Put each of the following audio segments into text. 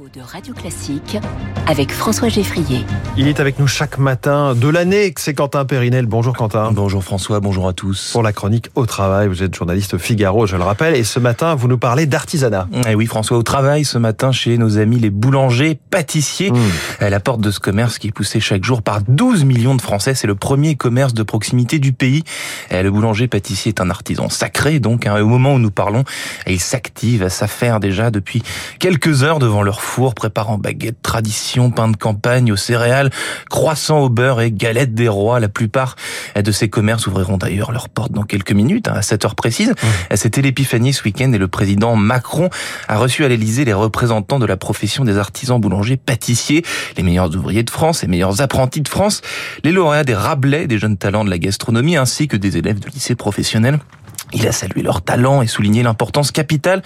Écho de Radio Classique avec François Geffrier. Il est avec nous chaque matin de l'année, c'est Quentin Périnel. Bonjour Quentin. Bonjour François, bonjour à tous. Pour la chronique au travail, vous êtes journaliste Figaro, je le rappelle, et ce matin, vous nous parlez d'artisanat. Eh oui François, au travail ce matin chez nos amis les boulangers, pâtissiers, à la porte de ce commerce qui est poussé chaque jour par 12 millions de Français. C'est le premier commerce de proximité du pays. Le boulanger-pâtissier est un artisan sacré, donc hein, au moment où nous parlons, il s'active à s'affaire déjà depuis quelques heures devant leur four, préparant baguettes tradition, pain de campagne aux céréales, croissants au beurre et galettes des rois. La plupart de ces commerces ouvriront d'ailleurs leurs portes dans quelques minutes, hein, à 7 heures précises. C'était l'épiphanie ce week-end et le président Macron a reçu à l'Elysée les représentants de la profession des artisans boulangers pâtissiers, les meilleurs ouvriers de France, les meilleurs apprentis de France, les lauréats des Rabelais, des jeunes talents de la gastronomie, ainsi que des élèves de lycée professionnel. Il a salué leur talent et souligné l'importance capitale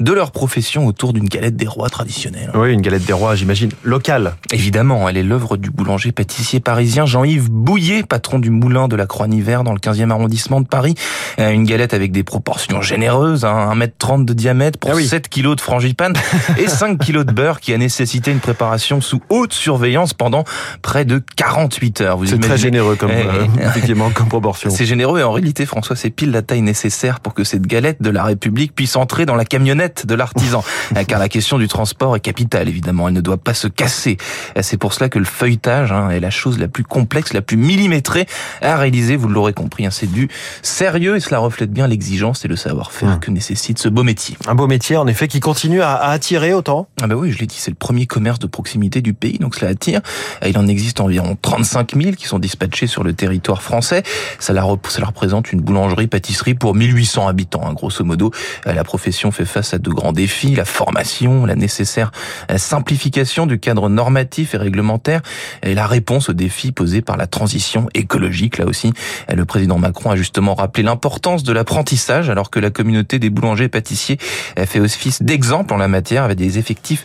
de leur profession autour d'une galette des rois traditionnelle. Oui, une galette des rois, j'imagine, locale. Évidemment, elle est l'œuvre du boulanger-pâtissier parisien Jean-Yves Bouillet, patron du moulin de la Croix-Niver dans le 15e arrondissement de Paris. Euh, une galette avec des proportions généreuses, hein, 1m30 de diamètre pour Ah oui. 7 kilos de frangipane et 5 kilos de beurre qui a nécessité une préparation sous haute surveillance pendant près de 48 heures. C'est très généreux comme, Eh, euh, eh. effectivement, comme proportion. c'est généreux et en réalité, François, c'est pile la taille nécessaire pour que cette galette de la République puisse entrer dans la camionnette de l'artisan. Car la question du transport est capitale, évidemment. Elle ne doit pas se casser. C'est pour cela que le feuilletage hein, est la chose la plus complexe, la plus millimétrée à réaliser. Vous l'aurez compris, hein, c'est du sérieux et cela reflète bien l'exigence et le savoir-faire Hum. que nécessite ce beau métier. Un beau métier, en effet, qui continue à, à attirer autant. Ah bah oui, je l'ai dit, c'est le premier commerce de proximité du pays, donc cela attire. Il en existe environ 35 000 qui sont dispatchés sur le territoire français. Ça, la ça la représente une boulangerie-pâtisserie pour 1800 habitants, hein, grosso modo. Euh, La profession fait face à de grands défis, la formation, la nécessaire euh, simplification du cadre normatif et réglementaire, et la réponse aux défis posés par la transition écologique, là aussi. Euh, Le président Macron a justement rappelé l'importance de l'apprentissage, alors que la communauté des boulangers-pâtissiers euh, fait office d'exemple en la matière avec des effectifs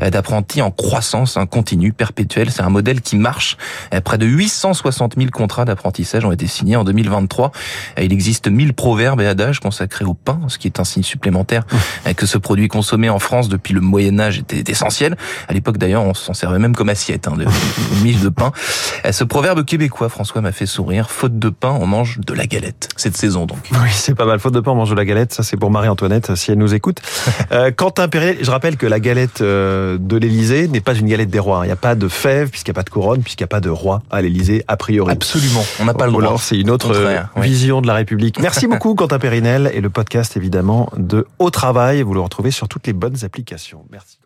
d'apprentis en croissance hein, continue, perpétuelle. C'est un modèle qui marche. Près de 860 000 contrats d'apprentissage ont été signés en 2023. Euh, Il existe 1000 proverbes et adages consacrés au pain, ce qui est un signe supplémentaire euh, que ce produit consommé en France depuis le Moyen Âge était essentiel. À l'époque d'ailleurs, on s'en servait même comme assiette, hein, de, miche de pain. Euh, Ce proverbe québécois, François, m'a fait sourire. Faute de pain, on mange de la galette. Cette saison donc. Oui, c'est pas mal. Faute de pain, on mange de la galette. Ça, c'est pour Marie-Antoinette, si elle nous écoute. Euh, Quentin Périnel, je rappelle que la galette euh, de l'Élysée n'est pas une galette des rois. Il n'y a pas de fèves, puisqu'il n'y a pas de couronne, puisqu'il n'y a pas de roi à l'Élysée, a priori. Absolument, on n'a pas le droit. alors, c'est une autre vision de la République. Merci beaucoup, Quentin et le podcast, évidemment, de Au Travail. Vous le retrouvez sur toutes les bonnes applications. Merci.